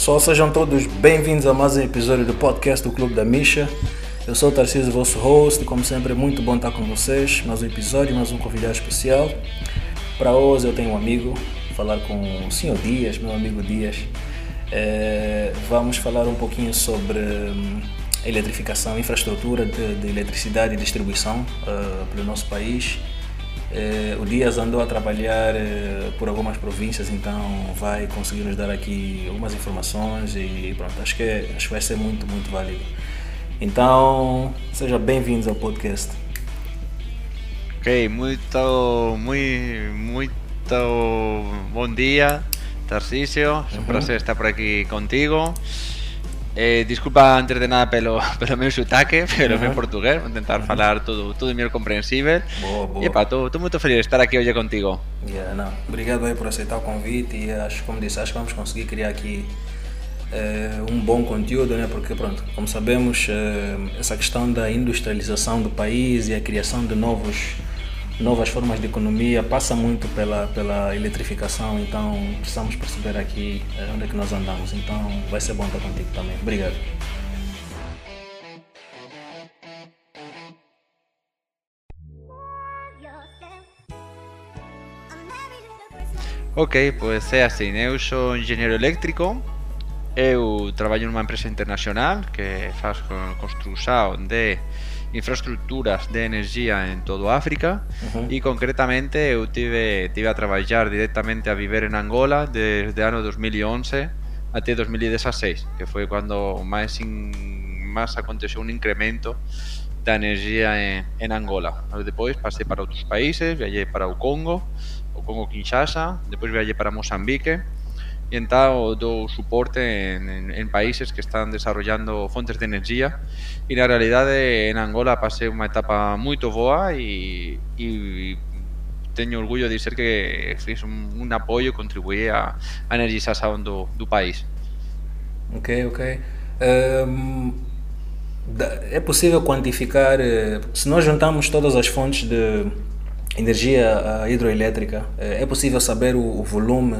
Pessoal, sejam todos bem-vindos a mais um episódio do podcast do Clube da Misha. Eu sou o Tarcísio, vosso host, e como sempre é muito bom estar com vocês. Mais um episódio, mais um convidado especial. Para hoje eu tenho um amigo, falar com o senhor Dias, meu amigo Dias. É, vamos falar um pouquinho sobre hum, eletrificação, infraestrutura de, de eletricidade e distribuição uh, pelo nosso país. Eh, o Dias andou a trabalhar eh, por algumas províncias, então vai conseguir nos dar aqui algumas informações e pronto, acho que, acho que vai ser muito, muito válido. Então, sejam bem-vindos ao podcast. Ok, muito, muito, muito bom dia, Tarcisio. É um prazer estar por aqui contigo. Eh, disculpa antes de nada pelo, pelo meu sotaque, pero uh -huh. meu portugués, vou tentar uh -huh. falar tudo, tudo meu compreensível. Boa, boa. E pá, estou muito feliz de estar aqui hoje contigo. Yeah, não. Obrigado aí por aceitar o convite e acho, como disse, acho que vamos conseguir criar aqui uh, um bom conteúdo, né? porque pronto, como sabemos, uh, essa questão da industrialização do país e a criação de novos novas formas de economia passa muito pela, pela eletrificação, então precisamos perceber aqui eh, onde é que nós andamos. Então vai ser bom estar contigo também. Obrigado. Ok, pois é assim, eu sou engenheiro eléctrico, eu trabalho numa empresa internacional que faz construção de infraestructuras de energía en todo África uh -huh. e concretamente eu tive, tive a traballar directamente a viver en Angola desde ano 2011 até 2016 que foi quando máis, in, máis aconteceu un incremento da energía en, en Angola depois pasei para outros países viajei para o Congo o Congo Kinshasa depois viajei para Mozambique y entrado do soporte en, en, en, países que están desarrollando fontes de energía y na realidade en Angola pasei unha etapa moito boa e, e teño orgullo de ser que fiz un, un e contribuí a, a energización do, do país. Ok, ok. Um, é possível quantificar, eh, se nós juntamos todas as fontes de energia hidroelétrica, é possível saber o, volume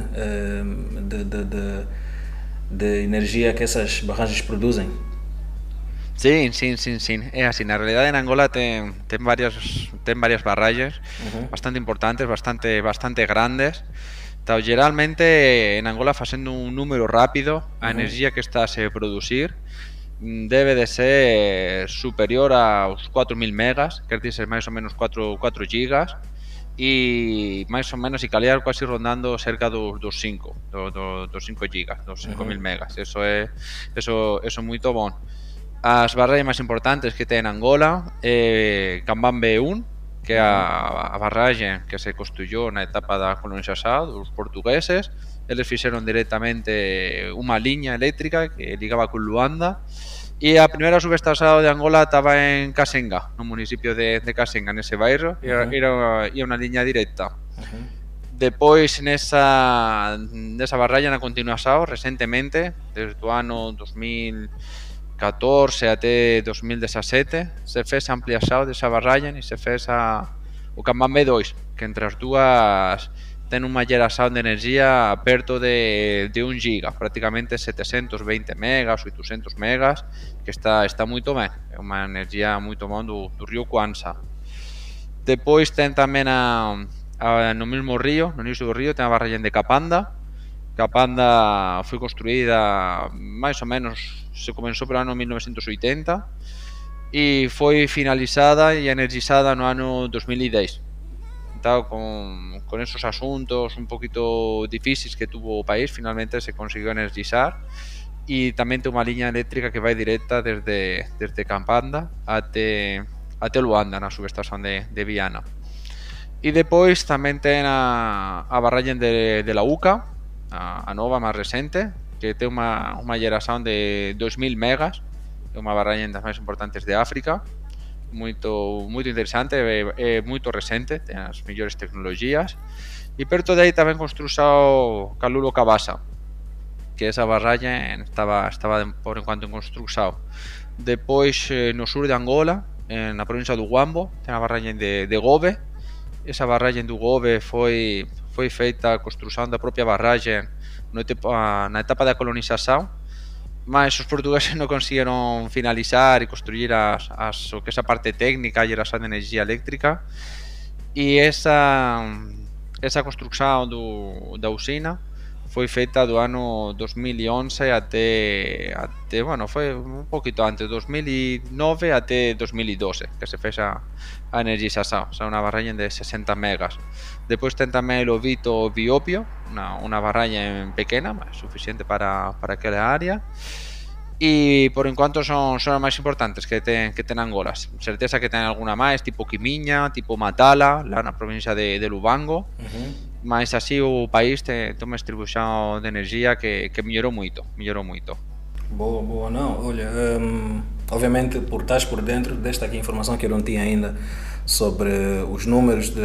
de, de, de, de, energia que essas barragens produzem? Sim, sim, sim, sim. É assim, na realidade em Angola tem, tem, várias, tem várias barragens uh -huh. bastante importantes, bastante, bastante grandes. Então, geralmente en Angola facendo un número rápido, a uh -huh. energia que está a se producir Mm, debe de ser superior aos 4000 megas, quer dizer, máis ou menos 4, 4 gigas, e máis ou menos, e calear quasi rondando cerca dos, dos 5, do, do, dos 5 gigas, dos 5000 uh -huh. megas, eso é, eso, eso é moito bon. As barreiras máis importantes que ten Angola é Kanban B1, que é a, a barraxe que se construyó na etapa da colonización dos portugueses, eles fixeron directamente unha liña eléctrica que ligaba con Luanda E a primeira subestación de Angola estaba en Casenga, no municipio de, de Casenga, nese bairro, uh -huh. era, era unha liña directa. Uh -huh. Depois, nesa, nesa barralla na continuación, recentemente, desde o ano 2014 até 2017, se fez a ampliación desa barralla e se fez a, o Cambambe 2, que entre as dúas ten unha xeración de enerxía perto de, de un giga, prácticamente 720 megas, 800 megas, que está, está moito ben, é unha enerxía moito ben do, do río Kwanza. Depois ten tamén a, a, no mesmo río, no inicio do río, ten a barra de Capanda, Capanda foi construída máis ou menos, se comenzou pelo ano 1980 e foi finalizada e energizada no ano 2010 con, con esos asuntos un poquito difíciles que tuvo o país, finalmente se consiguió energizar. E tamén ten unha liña eléctrica que vai directa desde, desde Campanda até Luanda na subestación de, de Viana. E depois tamén ten a, a barralla de, de la UCA a, a nova máis recente que unha, unha geración de 2000 megas é unha barralla das máis importantes de África moito moito interesante é, é moito recente ten as mellores tecnologías e perto de aí tamén construxao Calulo Cabasa que esa barralla estaba, estaba por enquanto en construxao. Depois eh, no sur de Angola na provincia do Guambo ten a barralla de, de Gobe. Esa barralla do Gobe foi foi feita a construción da propia barralla no etapa, na etapa da colonización mais os portugueses non conseguiron finalizar e construir as, as, o que esa parte técnica e esa de enerxía eléctrica. E esa esa construcción do, da usina foi feita do ano 2011 até, até bueno, foi un poquito antes, 2009 até 2012 que se fez a, a energización, o sea, unha barralla de 60 megas. Depois ten tamén o Vito Biopio, unha, unha barralla pequena, suficiente para, para aquela área. E por enquanto son, son as máis importantes que ten, que ten Angola. Certeza que ten alguna máis, tipo Quimiña, tipo Matala, lá na provincia de, de Lubango. Uh -huh mas así o país tem, tem uma distribuição de energia que, que melhorou muito, melhorou muito. Boa, boa, não, olha, um, obviamente por estás por dentro desta aqui informação que eu não tinha ainda sobre os números de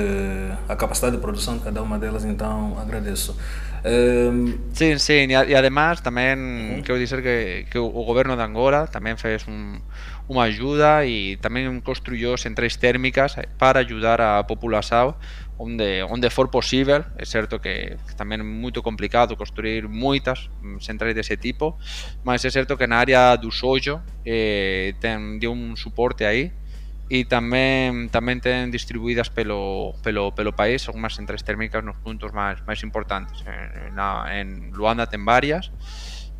a capacidade de produção de cada uma delas, então agradeço. Um, sim, sim, e, e además também uh -huh. quero dizer que, que o, o governo de Angola também fez um, uma ajuda e também construiu centrais térmicas para ajudar a população onde, onde for posible é certo que, que tamén é moito complicado construir moitas mm, centrais dese tipo, mas é certo que na área do sollo eh, ten de un suporte aí e tamén tamén ten distribuídas pelo pelo pelo país algunhas centrais térmicas nos puntos máis máis importantes. En, na, en Luanda ten varias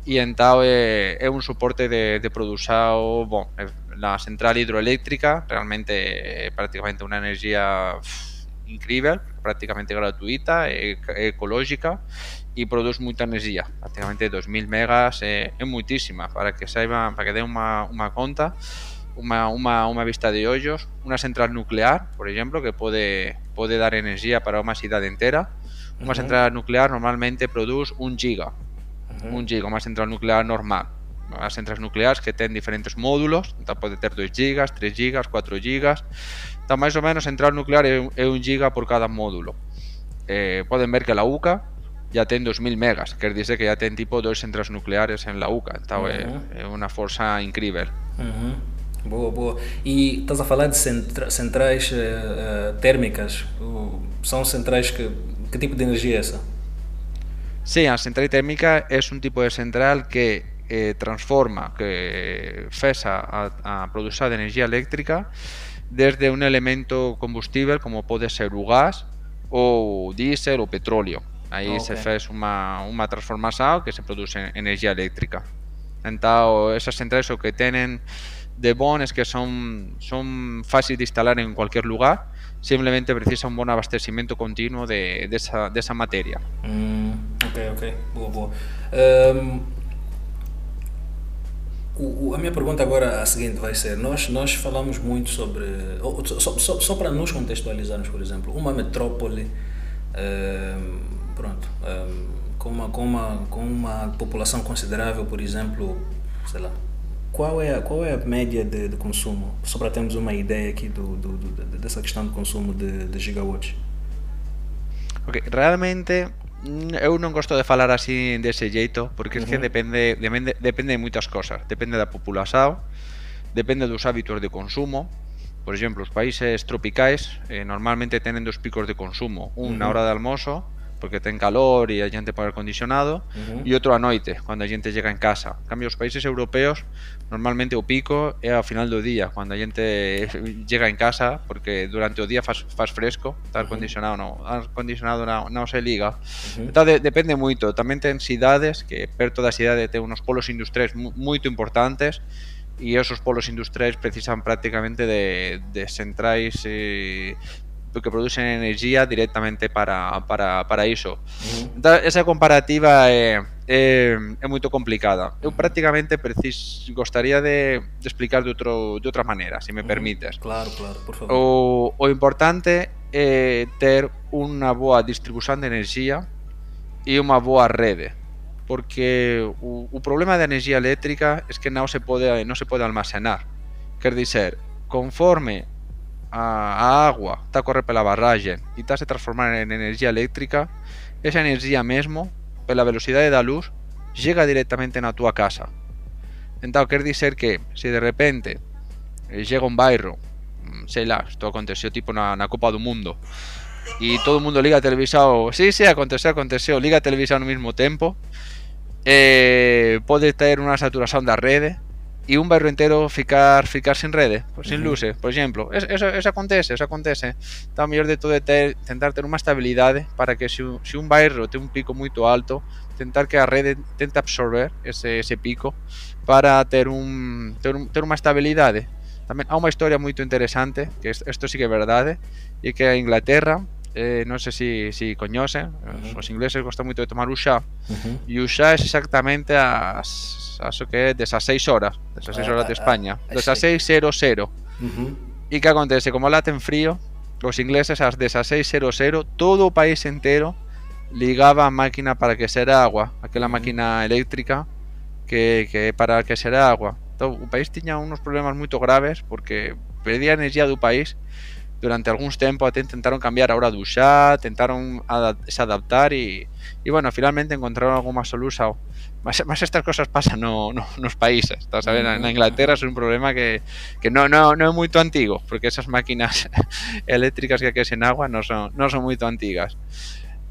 e entao é, é un soporte de, de produxao, bon, na central hidroeléctrica, realmente é prácticamente unha enerxía pff, incrível, prácticamente gratuita, e, ecológica e produce moita energía, prácticamente 2000 megas, é, é muitísima, para que saiban, para que den unha, unha conta, unha, unha, unha vista de ollos, unha central nuclear, por exemplo, que pode, pode dar energía para unha cidade entera, unha uh -huh. central nuclear normalmente produce un giga, uh -huh. un giga, unha central nuclear normal, as centrais nucleares que ten diferentes módulos, pode ter 2 gigas, 3 gigas, 4 gigas, Está máis ou menos central nuclear é un, é un giga por cada módulo. Eh, poden ver que la UCA ya ten 2000 megas, quer dizer que ya ten tipo dos centrais nucleares en la UCA, então é, é unha forza incrível. Uh -huh. Boa, boa. E estás a falar de centra centrais uh, térmicas, uh, são centrais que, que tipo de energia é essa? Sí, a central térmica é un tipo de central que eh, transforma, que fesa a, a produção de energia eléctrica desde un elemento combustible como pode ser o gas ou diésel ou petróleo. Aí okay. se fez unha, unha transformación que se produce energía eléctrica. Entao, esas centrais o que tenen de bon es que son, son fáciles de instalar en cualquier lugar, simplemente precisa un bon abastecimiento continuo de, de, esa, de esa materia. Mm, ok, ok, boa, boa. Um, O, a minha pergunta agora a seguinte vai ser, nós, nós falamos muito sobre, só, só, só para nos contextualizarmos, por exemplo, uma metrópole, ehm, pronto, ehm, com, uma, com, uma, com uma população considerável, por exemplo, sei lá, qual é, qual é a média de, de consumo? Só para termos uma ideia aqui do, do, do dessa questão de consumo de, de gigawatts. Ok, realmente Eu non gosto de falar así dese xeito, porque uh -huh. que depende, depende, depende de moitas cosas. Depende da populación, depende dos hábitos de consumo. Por exemplo, os países tropicais eh, normalmente tenen dos picos de consumo, un uh -huh. na hora de almoço porque ten calor e a xente pode acondicionado, uh -huh. e outro a noite, cando a xente chega en casa. En cambio, os países europeos, normalmente o pico é ao final do día, cando a xente chega en casa, porque durante o día faz, faz fresco, está acondicionado, non, acondicionado non, non se liga. Uh -huh. Entón, de, depende moito, tamén ten cidades, que perto da cidade ten unos polos industriais moito importantes, e esos polos industriais precisan prácticamente de, de centrais eh, que producen energía directamente para, para, para iso. Entón, esa comparativa é, é, é moito complicada. Eu prácticamente precis, gostaría de, de explicar de, outro, de outra maneira, se me permites. Claro, claro, por favor. O, o importante é ter unha boa distribución de energía e unha boa rede porque o, o problema da energía eléctrica é que non se pode non se pode almacenar. Quer dizer, conforme a, agua está correr pela barragem e está se transformar en enerxía eléctrica, esa enerxía mesmo, pela velocidade da luz, chega directamente na túa casa. Entón, quer dizer que se de repente chega un bairro, sei lá, isto aconteceu tipo na, na Copa do Mundo, e todo mundo liga a televisão, sí, sí, aconteceu, aconteceu, liga a televisão no mesmo tempo, eh, pode ter unha saturación da rede, e un bairro entero ficar ficar sin rede, pues, sin luces, por exemplo. Eso, eso, eso acontece, eso acontece. Está o mellor de todo é ter, tentar ter unha estabilidade para que se, se un bairro ten un pico moito alto, tentar que a rede tente absorber ese, ese pico para ter un ter, un, ter unha estabilidade. Tamén há unha historia moito interesante, que isto sí que é verdade, e que a Inglaterra eh, non sei se si, si coñecen, uh -huh. os ingleses gostan moito de tomar o xa, uh -huh. e o é exactamente as acho que é 16 horas, 16 horas de ah, España, 16.00. Uh -huh. E que acontece? Como lá ten frío, os ingleses ás 16.00, todo o país entero ligaba a máquina para que será agua, aquela máquina eléctrica que, que para que será agua. Entón, o país tiña unos problemas moito graves porque perdía energía do país durante algúns tempos até intentaron cambiar a hora do xa, tentaron ad se adaptar e, e bueno, finalmente encontraron alguma solución Mas, mas estas cosas pasan no, no, nos países, estás a ver? Na Inglaterra é un problema que, que non, non, non é moito antigo, porque esas máquinas eléctricas que aquecen agua non son, non son moito antigas.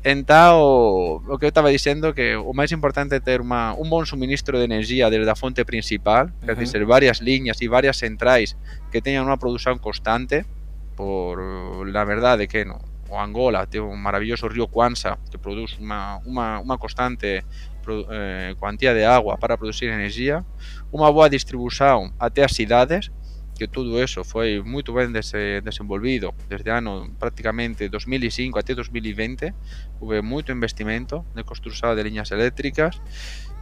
Entao, o que eu estaba dicendo que o máis importante é ter uma, un bon suministro de energía desde a fonte principal, uh -huh. dizer, varias liñas e varias centrais que teñan unha produción constante, por la verdade que no, o Angola ten un maravilloso río Kwanza que produce unha, unha, unha constante eh, cuantía de agua para producir enerxía, unha boa distribución até as cidades, que todo eso foi moito ben des, desenvolvido desde ano prácticamente 2005 até 2020 houve moito investimento de construção de liñas eléctricas.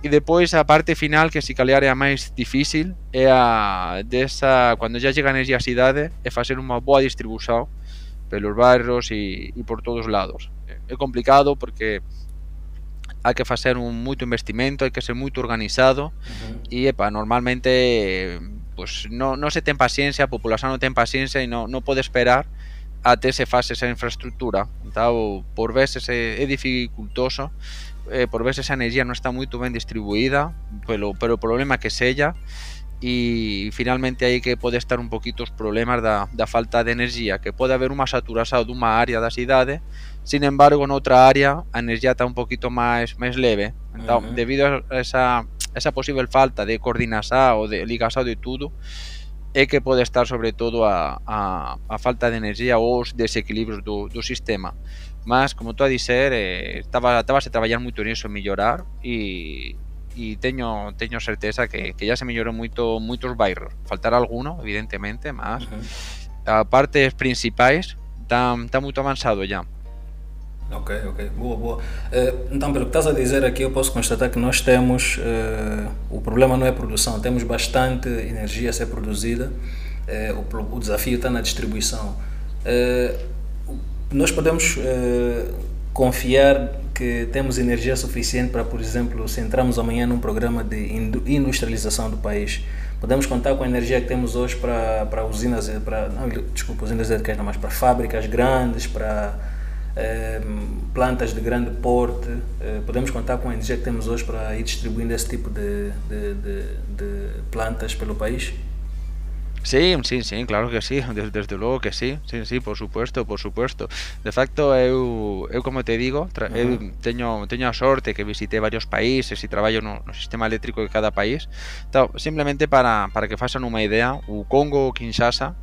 E depois a parte final que se calhar é a máis difícil é a desa cando já chega a enerxía a cidade é facer unha boa distribución pelos barrios e, e por todos lados. É complicado porque hai que facer un moito investimento, hai que ser moito organizado uh -huh. e epa, normalmente pues, non, non se ten paciencia, a populación non ten paciencia e non, non pode esperar até se fase esa infraestructura. Então, por veces é, é dificultoso, eh, por veces a enerxía non está moito ben distribuída, pero, pero o problema que sella, e finalmente aí que pode estar un poquito os problemas da, da falta de enerxía, que pode haber unha saturación dunha área da cidade, sin embargo, noutra área a enerxía está un poquito máis máis leve. Entón, uh -huh. debido a esa, esa posible falta de coordinación ou de ligación de tudo, é que pode estar sobre todo a, a, a falta de enerxía ou os desequilibrios do, do sistema. Mas, como tú a dizer, eh, estaba, estaba a traballar moito niso en mellorar e e teño teño certeza que, que ya se mellorou moito moitos bairros. Faltará alguno, evidentemente, mas uh -huh. a partes principais está, está moito avanzado já. Ok, ok, boa, boa. Uh, então, pelo que estás a dizer aqui, eu posso constatar que nós temos, uh, o problema não é produção, temos bastante energia a ser produzida, uh, o, o, desafio está na distribuição. nós podemos confiar que temos energia suficiente para, por exemplo, se entrarmos amanhã num programa de industrialização do país, podemos contar com a energia que temos hoje para, para usinas, para, não, desculpa, usinas elétricas não, mas para fábricas grandes, para Ehm, plantas de grande porte, eh, podemos contar com a energia que temos hoje para ir distribuindo esse tipo de, de, de, de plantas pelo país? Sí, sí, sí, claro que sí, desde, desde logo que sí, sí, sí, por supuesto, por supuesto. De facto, eu, eu como te digo, tra, uh -huh. eu teño, teño a sorte que visité varios países e traballo no, no sistema eléctrico de cada país. Então, simplemente para, para que façan unha idea, o Congo ou Kinshasa,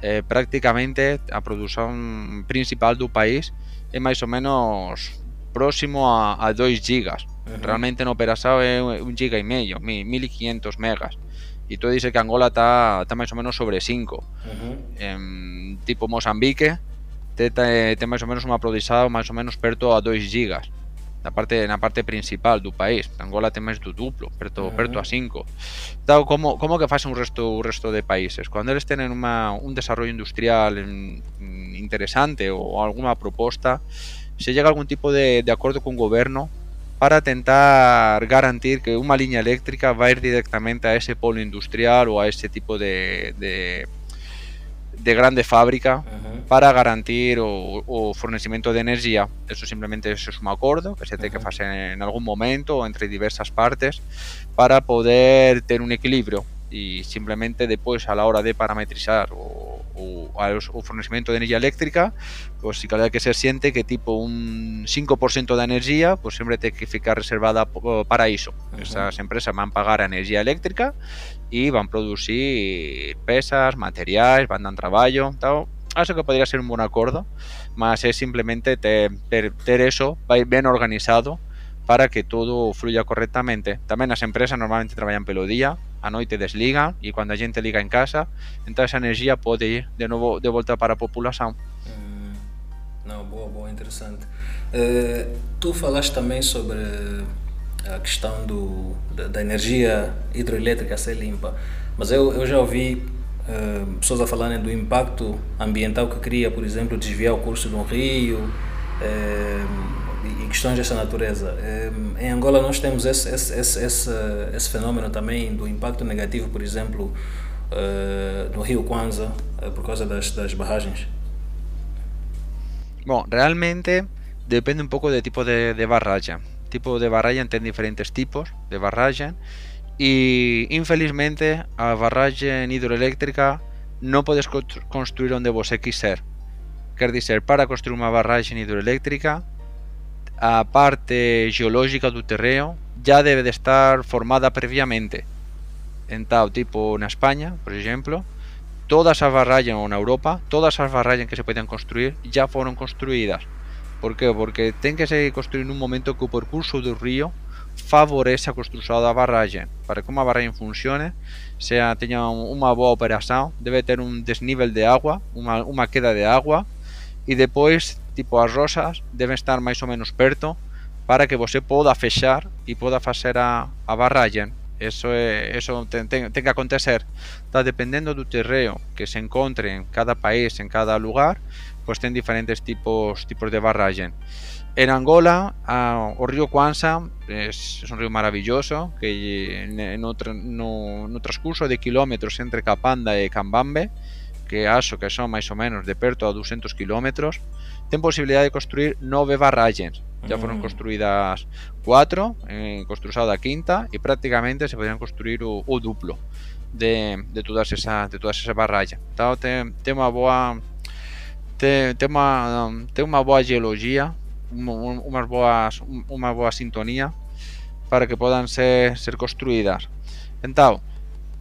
eh, prácticamente a produción principal do país é máis ou menos próximo a, a 2 gigas. Uh -huh. Realmente no Perasao é un giga e medio, 1500 megas. e tú dices que Angola está tá máis ou menos sobre 5. Uh -huh. em, tipo Mozambique te, te, te máis ou menos un aprodizado máis ou menos perto a 2 gigas na parte na parte principal do país. Angola ten máis do duplo, perto uh -huh. perto a 5. Tal como como que facen un resto o resto de países. Cando eles tenen unha, un desarrollo industrial interesante ou alguma proposta, se llega a algún tipo de, de acordo con o goberno para tentar garantir que una línea eléctrica va a ir directamente a ese polo industrial o a ese tipo de, de, de grande fábrica uh -huh. para garantir o, o, fornecimiento de energía. Eso simplemente eso es un acuerdo que se tiene uh -huh. que hacer en algún momento entre diversas partes para poder tener un equilibrio y simplemente después a la hora de parametrizar o, o, o fornecimiento de energía eléctrica, pues sí que que se siente que tipo un 5% de energía, pues siempre tiene que ficar reservada para eso. Esas empresas van a pagar energía eléctrica y van a producir pesas, materiales, van a dar trabajo, tal. Eso que podría ser un buen acuerdo, más es simplemente tener eso bien organizado para que todo fluya correctamente. También las empresas normalmente trabajan pelo día, a noite desligan y cuando la gente liga en casa, entonces esa energía puede ir de nuevo de vuelta para la población. Mm, não, boa, boa, interessante. Uh, tu falaste também sobre a questão do, da, da, energia hidroelétrica ser limpa, mas eu, eu já ouvi uh, pessoas a falarem do impacto ambiental que cria, por exemplo, desviar o curso de um rio. Uh, e questões dessa natureza. Em Angola nós temos esse, esse, esse, esse, fenômeno também do impacto negativo, por exemplo, eh, no rio Kwanza, eh, por causa das, das barragens. Bom, realmente depende um pouco do tipo de, de barragem. tipo de barragem tem diferentes tipos de barragem e infelizmente a barragem hidroeléctrica não podes construir onde você quiser. Quer dizer, para construir uma barragem hidroeléctrica a parte geológica do terreno ya debe de estar formada previamente. En tal tipo en España, por ejemplo, todas as barragens ou na Europa, todas as barragens que se pueden construir ya fueron construidas. Por qué? Porque ten que ser construir un momento que o percurso do río favorece a construción da barragem. Para que unha barragem funcione, sea teña unha boa operación, debe ter un desnivel de agua, unha, unha queda de agua, e depois tipo as rosas deben estar máis ou menos perto para que você poda fechar e poda facer a, a barragem Eso, é, eso ten, ten, ten que acontecer. Está dependendo do terreo que se encontre en cada país, en cada lugar, pois ten diferentes tipos tipos de barragem En Angola, a, o río Kwanza é un río maravilloso que no, no, no transcurso de kilómetros entre Capanda e Cambambe, que acho que son máis ou menos de perto a 200 kilómetros, ten posibilidade de construir nove barragens. Ya foron mm. construídas cuatro en construción da quinta e prácticamente se podrían construir o, o duplo de, de todas esa de todas esa barrallas. Então ten, ten unha boa unha boa geologia, unhas boas unha boa sintonía para que podan ser ser construídas. Então,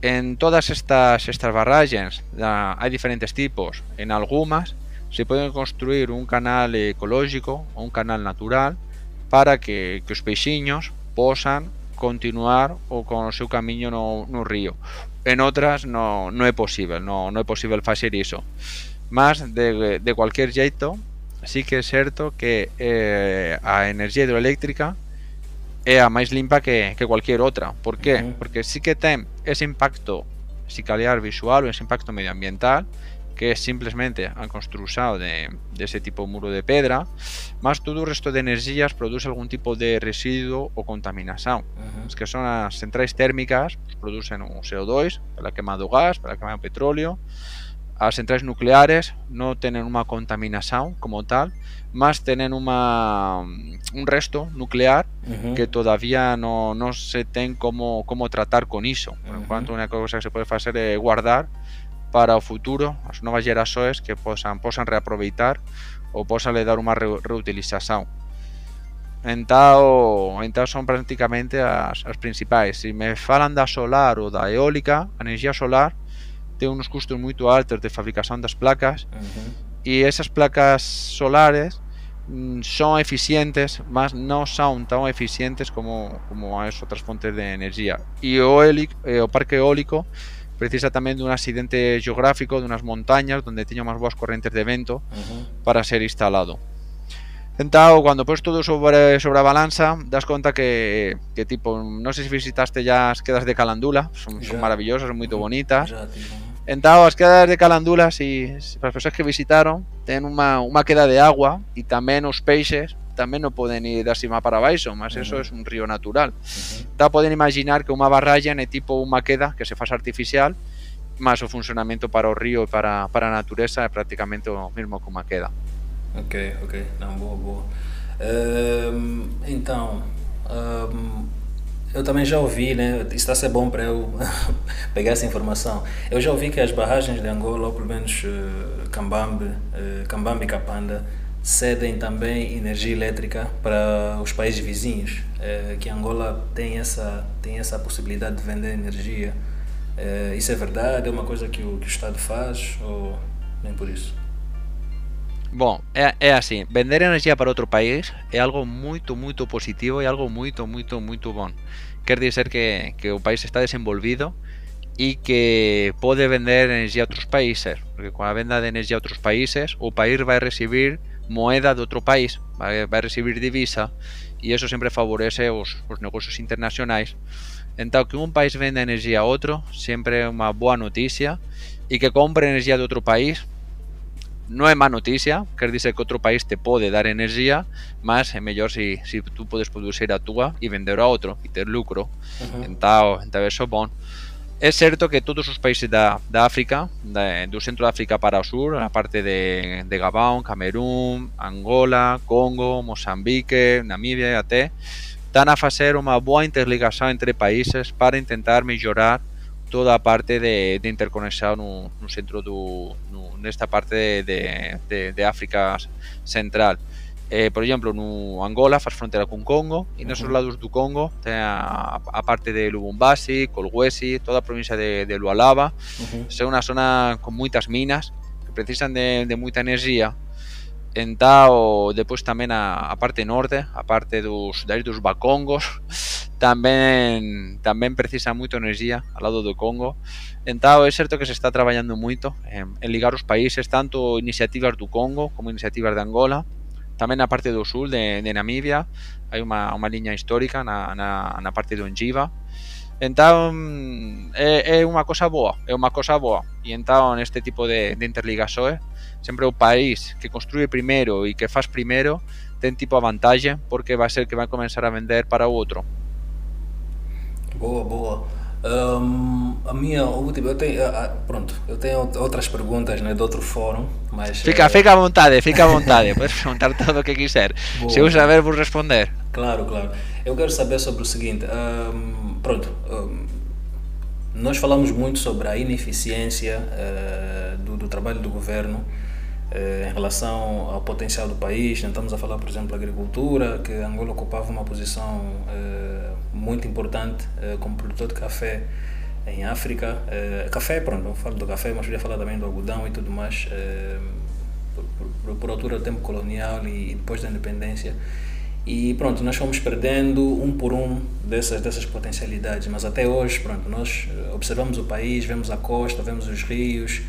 En todas estas, estas barragens hay diferentes tipos. En algunas se puede construir un canal ecológico o un canal natural para que, que os peixiños posan continuar o con o seu camiño no, no río. En outras no, no é posible, no, no é posible facer iso. Mas de, de cualquier xeito, sí que é certo que eh, a energía hidroeléctrica é a máis limpa que, que cualquier outra. Por qué? Uh -huh. Porque sí que ten ese impacto cicaliar visual ou ese impacto medioambiental que simplemente a construción de, de ese tipo de muro de pedra, mas todo o resto de energías produce algún tipo de residuo ou contaminación. Uh -huh. Es que son as centrais térmicas, producen un CO2 pela quema do gas, pela quema do petróleo, as centrais nucleares non tenen unha contaminación como tal, más tienen una, un resto nuclear uh -huh. que todavía no, no se ten como, como tratar con iso. Por uh -huh. cuanto, unha cousa que se pode facer é guardar para o futuro as novas gerasoes que posan, posan reaproveitar ou posan le dar unha re, reutilización. Entao, entao son prácticamente as, as principais. Se me falan da solar ou da eólica, a energía solar ten uns custos moito altos de fabricación das placas uh -huh y esas placas solares mm, son eficientes, mas no son tan eficientes como, como as outras fontes de energía. E o, eólico, eh, o parque eólico precisa tamén dun accidente geográfico, dunhas montañas onde teña máis boas correntes de vento uh -huh. para ser instalado. Entao, cando pois todo sobre, sobre a balanza, das conta que, que tipo, non sei se visitaste ya as quedas de Calandula, son, son maravillosas, son moito bonitas. Tío. Entao, as quedas de Calandulas e para as persoas que visitaron ten unha, unha queda de agua e tamén os peixes tamén non poden ir da cima para baixo, mas uh -huh. eso é un río natural. Uh -huh. Tá poden imaginar que unha barralla é tipo unha queda que se faz artificial, mas o funcionamento para o río e para, para a natureza é prácticamente o mesmo que unha queda. Ok, ok, non, boa, boa. Um, então, um, Eu também já ouvi, né? Isso está a ser bom para eu pegar essa informação. Eu já ouvi que as barragens de Angola, ou pelo menos uh, Cambambe, uh, Cambambe e Capanda, cedem também energia elétrica para os países vizinhos. Uh, que Angola tem essa, tem essa possibilidade de vender energia. Uh, isso é verdade? É uma coisa que o, que o Estado faz ou nem por isso? Bom, é, é assim, vender energia para outro país é algo muito, muito positivo e algo muito, muito, muito bom. Quer dizer que, que o país está desenvolvido e que pode vender energia a outros países, porque com a venda de energia a outros países, o país vai receber moeda de outro país, vai, vai receber divisa e isso sempre favorece os, os negocios internacionais. Então, que um país venda energia a outro sempre é uma boa notícia e que compre energia de outro país no é má noticia, quer dizer que outro país te pode dar energia, mas é mellor se, se tú podes producir a túa e vender a outro e ter lucro. Uh -huh. Então, então eso é bom. É certo que todos os países da África, da, do centro da África para o sur, a parte de, de Gabón, Camerún, Angola, Congo, Mozambique, Namibia e até, están a facer unha boa interligación entre países para intentar mellorar toda a parte de, de interconexión no, no centro do no, parte de, de, de África Central. Eh, por exemplo, no Angola faz frontera con Congo e nos uh -huh. lados do Congo ten a, a parte de Lubumbashi, Kolwezi, toda a provincia de, de Lualaba. Uh -huh. É unha zona con moitas minas que precisan de, de moita enerxía. Entao, depois tamén a, a parte norte, a parte dos, dos Bacongos, tamén tamén precisa moito enerxía ao lado do Congo. Entao é certo que se está traballando moito en, en ligar os países, tanto iniciativas do Congo como iniciativas de Angola, tamén na parte do sul de, Namibia, hai unha, unha liña histórica na, na, na parte do Engiva. Entón é, é unha cosa boa, é unha cosa boa. E entón neste tipo de, de interligaxoe, sempre o país que construye primeiro e que faz primeiro ten tipo a vantaxe porque vai ser que vai comenzar a vender para o outro. Boa, boa. A minha última, eu tenho, uh, pronto, eu tenho outras perguntas né, de outro fórum, mas... Fica, é... fica à vontade, fica à vontade, podes perguntar tudo o que quiser. Boa. Se eu saber, vou responder. Claro, claro. Eu quero saber sobre o seguinte, pronto, nós falamos muito sobre a ineficiência uh, do, do trabalho do governo em relação ao potencial do país. Estamos a falar, por exemplo, da agricultura, que Angola ocupava uma posição eh, muito importante eh, como produtor de café em África. café, pronto, eu falo do café, mas podia falar também do algodão e tudo mais, por, por, por, altura do tempo colonial e, e depois da independência. E pronto, nós fomos perdendo um por um dessas, dessas potencialidades, mas até hoje, pronto, nós observamos o país, vemos a costa, vemos os rios,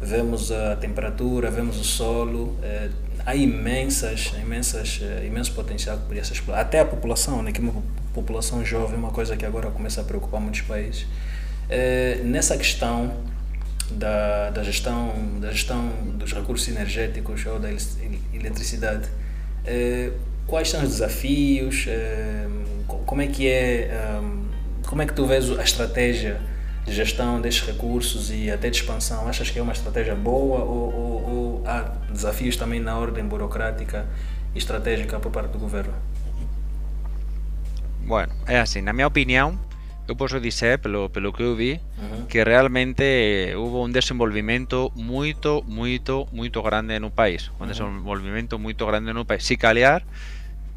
vemos a temperatura, vemos o solo, eh, há imensas, imensas, eh, imenso potencial ser explorado. Até a população, né, que é uma população jovem, uma coisa que agora começa a preocupar muitos países. Nessa questão da, da, gestão, da gestão dos recursos energéticos ou da eletricidade, quais são os desafios? como é que é, como é que tu vês a estratégia de gestão destes recursos e até de expansão, achas que é uma estratégia boa ou, ou, ou há desafios também na ordem burocrática e estratégica por parte do governo? Bueno, é assim, na minha opinião, eu posso dizer, pelo, pelo que eu vi, uhum. que realmente houve um desenvolvimento muito, muito, muito grande no país. Um uhum. desenvolvimento muito grande no país. Se calhar,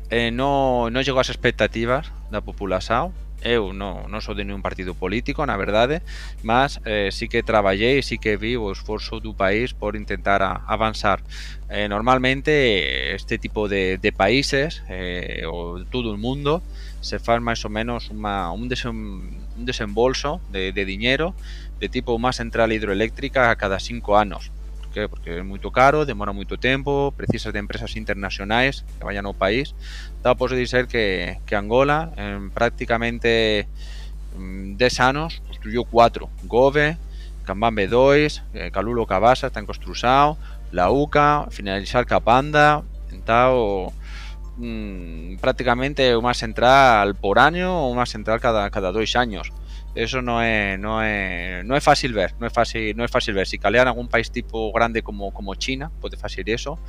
eh, não, não chegou às expectativas da população, eu non, non sou de nenhum partido político, na verdade, mas eh, sí que traballei, sí que vi o esforzo do país por intentar avanzar. Eh, normalmente este tipo de, países, eh, o todo o mundo, se faz máis ou menos un, desem, un desembolso de, de dinheiro de tipo unha central hidroeléctrica a cada cinco anos que porque é moito caro, demora moito tempo, precisas de empresas internacionais que vayan ao país. Então, posso dizer que, que Angola en prácticamente 10 mm, anos construyó 4. Gove, Cambambe 2, eh, Calulo Cabasa está en construção, la UCA, finalizar Capanda, então mmm, prácticamente unha central por año ou unha central cada, cada dois años eso no es, no es, no es fácil ver, no es fácil, no es fácil ver. Si calean algún país tipo grande como, como China, puede fácil eso,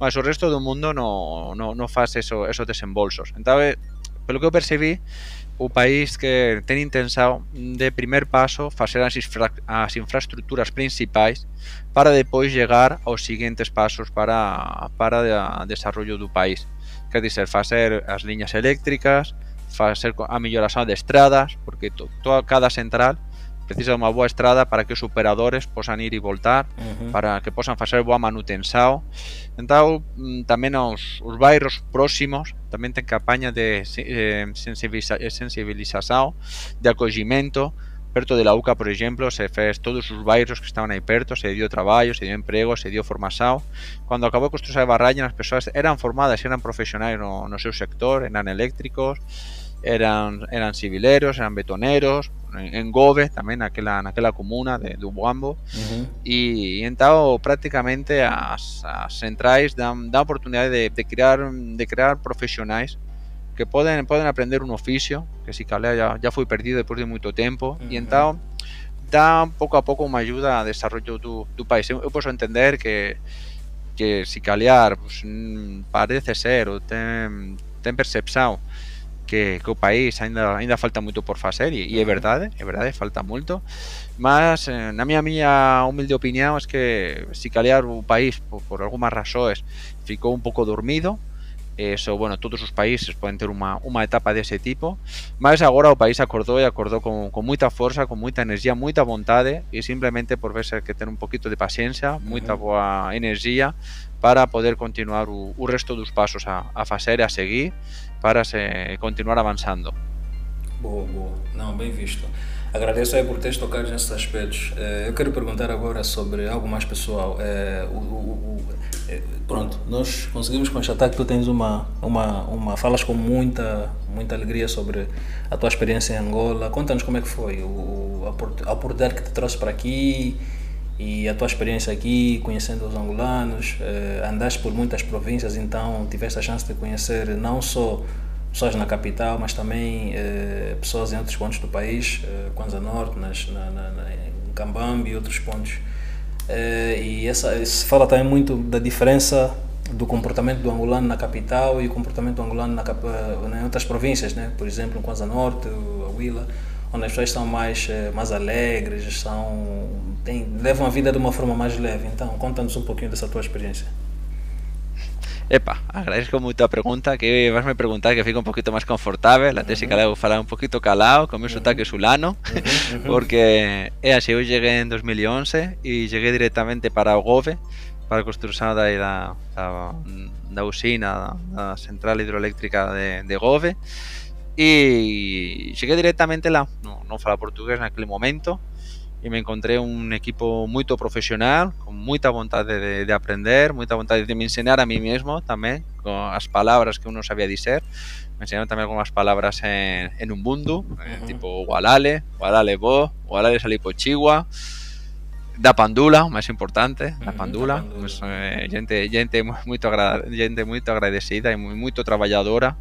mas o resto do mundo no, no, no faz eso, esos desembolsos. Entonces, pelo que eu percebi, o país que ten intenção de primer paso facer as, infra as infraestructuras principais para depois chegar aos seguintes pasos para, para o desarrollo do país. Quer dizer, facer as liñas eléctricas, facer a melloración de estradas, porque to, toda cada central precisa de unha boa estrada para que os operadores posan ir e voltar, para que posan facer boa manutenção. Entón, tamén os, os bairros próximos tamén ten campaña de eh, sensibilización, de acollimento, perto de la UCA, por exemplo, se fez todos os bairros que estaban aí perto, se dio traballo, se dio emprego, se dio formación. Cando acabou a construción de Barralla, as persoas eran formadas, eran profesionais no, no seu sector, eran eléctricos, eran, eran civileros, eran betoneros, en, en Gove tamén naquela, naquela comuna de, do Buambo uh -huh. e, e entao prácticamente as, as centrais dan, dan oportunidade de, de crear de crear profesionais que poden poden aprender un oficio que si calea ya, ya foi perdido depois de moito tempo uh -huh. e entao dá pouco a pouco unha ayuda a desarrollo do, do país eu, eu posso entender que que si calear pues, parece ser ou ten, ten percepción que, que o país aínda aínda falta moito por facer e, e é verdade, é verdade, falta moito. Mas eh, na miña miña humilde opinión é que si calear o país por, por algunhas razoes ficou un pouco dormido, eso, bueno, todos os países poden ter unha, unha etapa dese tipo, mas agora o país acordou e acordou con, con moita forza, con moita enerxía, moita vontade e simplemente por verse que ter un poquito de paciencia, moita boa enerxía para poder continuar o, o resto dos pasos a, a facer e a seguir para se continuar avançando. Boa, boa. Não, bem visto. Agradeço aí por teres tocado nesses aspectos. Eh, eu quero perguntar agora sobre algo mais pessoal. O, é, pronto, nós conseguimos constatar que tu tens uma, uma, uma falas com muita, muita alegria sobre a tua experiência em Angola. Conta-nos como é que foi o, a oportunidade que te trouxe para aqui e a tua experiência aqui, conhecendo os angolanos. Eh, andaste por muitas províncias, então tiveste a chance de conhecer não só pessoas na capital, mas também eh, pessoas em outros pontos do país, eh, Kwanza Norte, nas, na, na, na, em Cambambi e outros pontos. Eh, e essa, se fala também muito da diferença do comportamento do angolano na capital e o comportamento do angolano na, em outras províncias, né? por exemplo, em Kwanza Norte, a Huila, onde as pessoas são mais, mais alegres, são, têm, levam a vida de uma forma mais leve. Então, conta-nos um pouquinho dessa tua experiência. Epa, agradezco moito a pregunta que vas me preguntar que fica un poquito máis confortável até uh -huh. se calado falar un poquito calado con meu uh -huh. sotaque sulano uh -huh. porque é así, eu cheguei en 2011 e cheguei directamente para o Gove para a construción da, da, da, da usina da, da central hidroeléctrica de, de Gove e cheguei directamente lá non, non fala portugués naquele momento e me encontré un equipo moito profesional, con moita vontade de, de aprender, moita vontade de me enseñar a mí mesmo tamén, con as palabras que uno sabía dizer. Me enseñaron tamén algunhas palabras en, en un mundo, uh -huh. tipo Gualale, Gualale Bo, Gualale Salipochigua, da Pandula, máis importante, da Pandula, uh -huh, pues, eh, gente, gente, agra gente agradecida e moito traballadora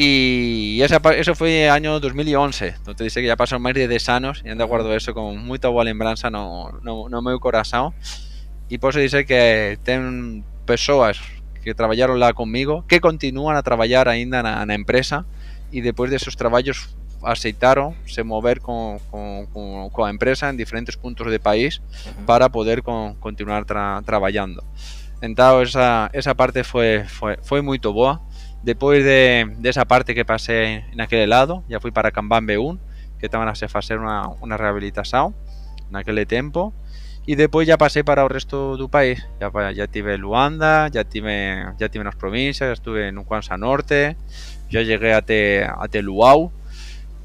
Y esa, eso foi año 2011 Entón te dice que ya pasaron máis de 10 anos E ainda guardo eso con moita boa lembranza no, no, no meu corazón E posso dizer que ten persoas que traballaron lá comigo Que continúan a traballar aínda na, na empresa E depois desos traballos aceitaron se mover con, con, con, coa empresa en diferentes puntos de país uh -huh. para poder con, continuar tra, traballando. Entón esa, esa parte foi, foi, foi moito boa Despois de, desa parte que pasei naquele lado, já fui para Cambambe 1, que estaban a se facer unha, unha rehabilitación naquele tempo. E depois já pasei para o resto do país. Já, já tive Luanda, já tive, já tive nas provincias, estuve no Kwanza Norte, já cheguei até, até Luau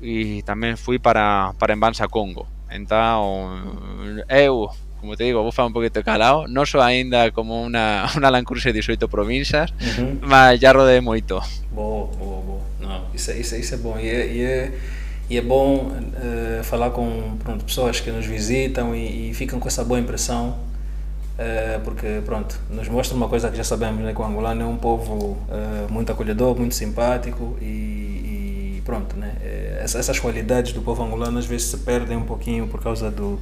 e tamén fui para, para Embansa Congo. Entón, eu como te digo, vou falar un poquito calado, non sou aínda como unha, unha Lancurse de 18 provincias, uh -huh. mas já rodei moito. Boa, boa, boa. Não, isso, isso, isso é bom. E é, e é, e é bom uh, falar com pronto, pessoas que nos visitam e, e ficam com essa boa impressão, uh, porque pronto, nos mostra uma coisa que já sabemos, né, que o angolano é um povo uh, muito acolhedor, muito simpático e, e pronto, né, essas, essas qualidades do povo angolano às vezes se perdem um pouquinho por causa do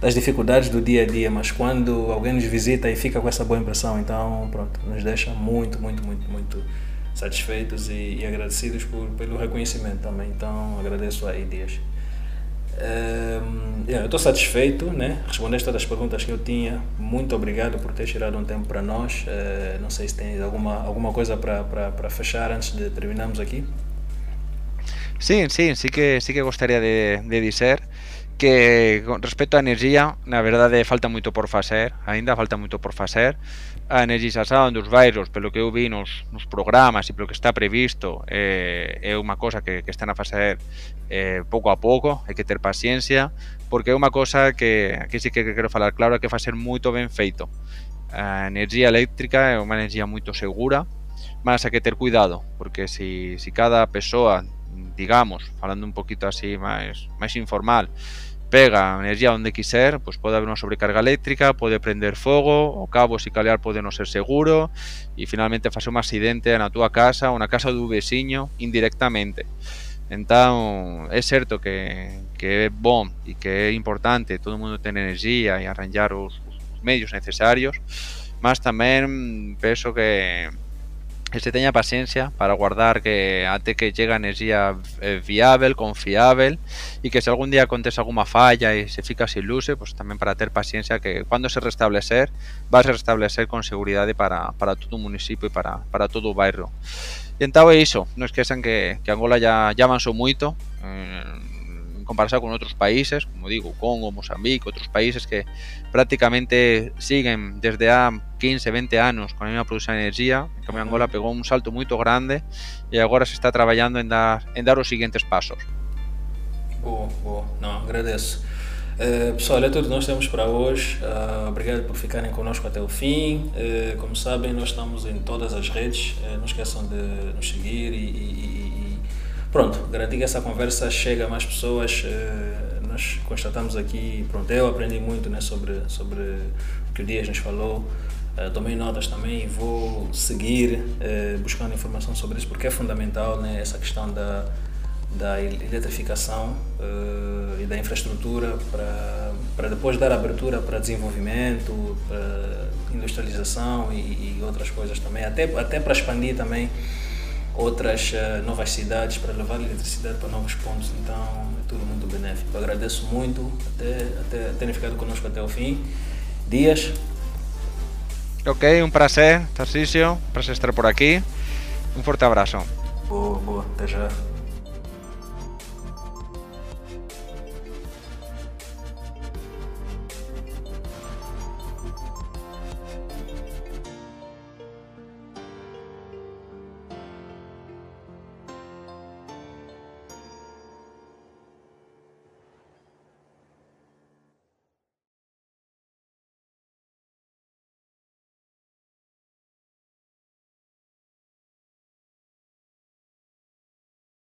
das dificuldades do dia a dia, mas quando alguém nos visita e fica com essa boa impressão, então pronto, nos deixa muito, muito, muito, muito satisfeitos e, e agradecidos por, pelo reconhecimento também. Então agradeço aí, Dias. Um, eu estou satisfeito, né? respondeste todas as perguntas que eu tinha. Muito obrigado por ter tirado um tempo para nós. Uh, não sei se tem alguma, alguma coisa para fechar antes de terminarmos aqui. Sim, sim, sí que, sí que gostaria de, de dizer que con respecto á enerxía, na verdade falta moito por facer, aínda falta moito por facer. A energización dos bairros, pelo que eu vi nos, nos programas e pelo que está previsto, eh, é unha cosa que, que están a facer eh, pouco a pouco, hai que ter paciencia, porque é unha cosa que aquí sí que quero falar claro, é que facer moito ben feito. A enerxía eléctrica é unha enerxía moito segura, mas hai que ter cuidado, porque si, si cada persoa digamos, falando un poquito así máis máis informal, pega enerxía onde quiser, pois pode haber unha sobrecarga eléctrica, pode prender fogo, o cabo se calear pode non ser seguro e finalmente fase un accidente na túa casa ou na casa do veciño indirectamente. Entón, é certo que, que é bom e que é importante todo o mundo ter enerxía e arranjar os, os medios necesarios, mas tamén penso que se teña paciencia para guardar que até que llega enerxía eh, viável, confiável e que se algún día acontece alguna falla e se fica sin luce, pues tamén para ter paciencia que cando se restablecer, vas a restablecer con seguridade para, para todo o municipio e para, para todo o bairro. E entao é iso, non que, que Angola ya, ya avanzou eh, comparado con otros países, como digo, Congo, Mozambique, otros países que prácticamente siguen desde a 15, 20 anos con a mesma produción de enerxía, en cambio Angola pegou un salto moito grande e agora se está traballando en dar, en dar os seguintes pasos. Boa, boa. Não, agradeço. Uh, pessoal, é tudo que nós temos para hoje. Uh, obrigado por ficarem connosco até o fim. Uh, como sabem, nós estamos em todas as redes. não esqueçam de nos seguir e, e pronto, garantir que essa conversa chega a mais pessoas. Eh, nós constatamos aqui, pronto, eu aprendi muito né, sobre, sobre o que o Dias nos falou. Uh, tomei notas também e vou seguir uh, buscando informação sobre isso porque é fundamental né, essa questão da, da eletrificação e da infraestrutura para, para depois dar abertura para desenvolvimento, para industrialização e, e outras coisas também, até, até para expandir também outras uh, novas cidades, para levar eletricidade para novos pontos. Então é tudo muito benéfico. Eu agradeço muito até, até terem ficado conosco até o fim. Dias. Ok, um prazer, Tarcísio. Um prazer estar por aqui. Um forte abraço. Boa, boa. Até já.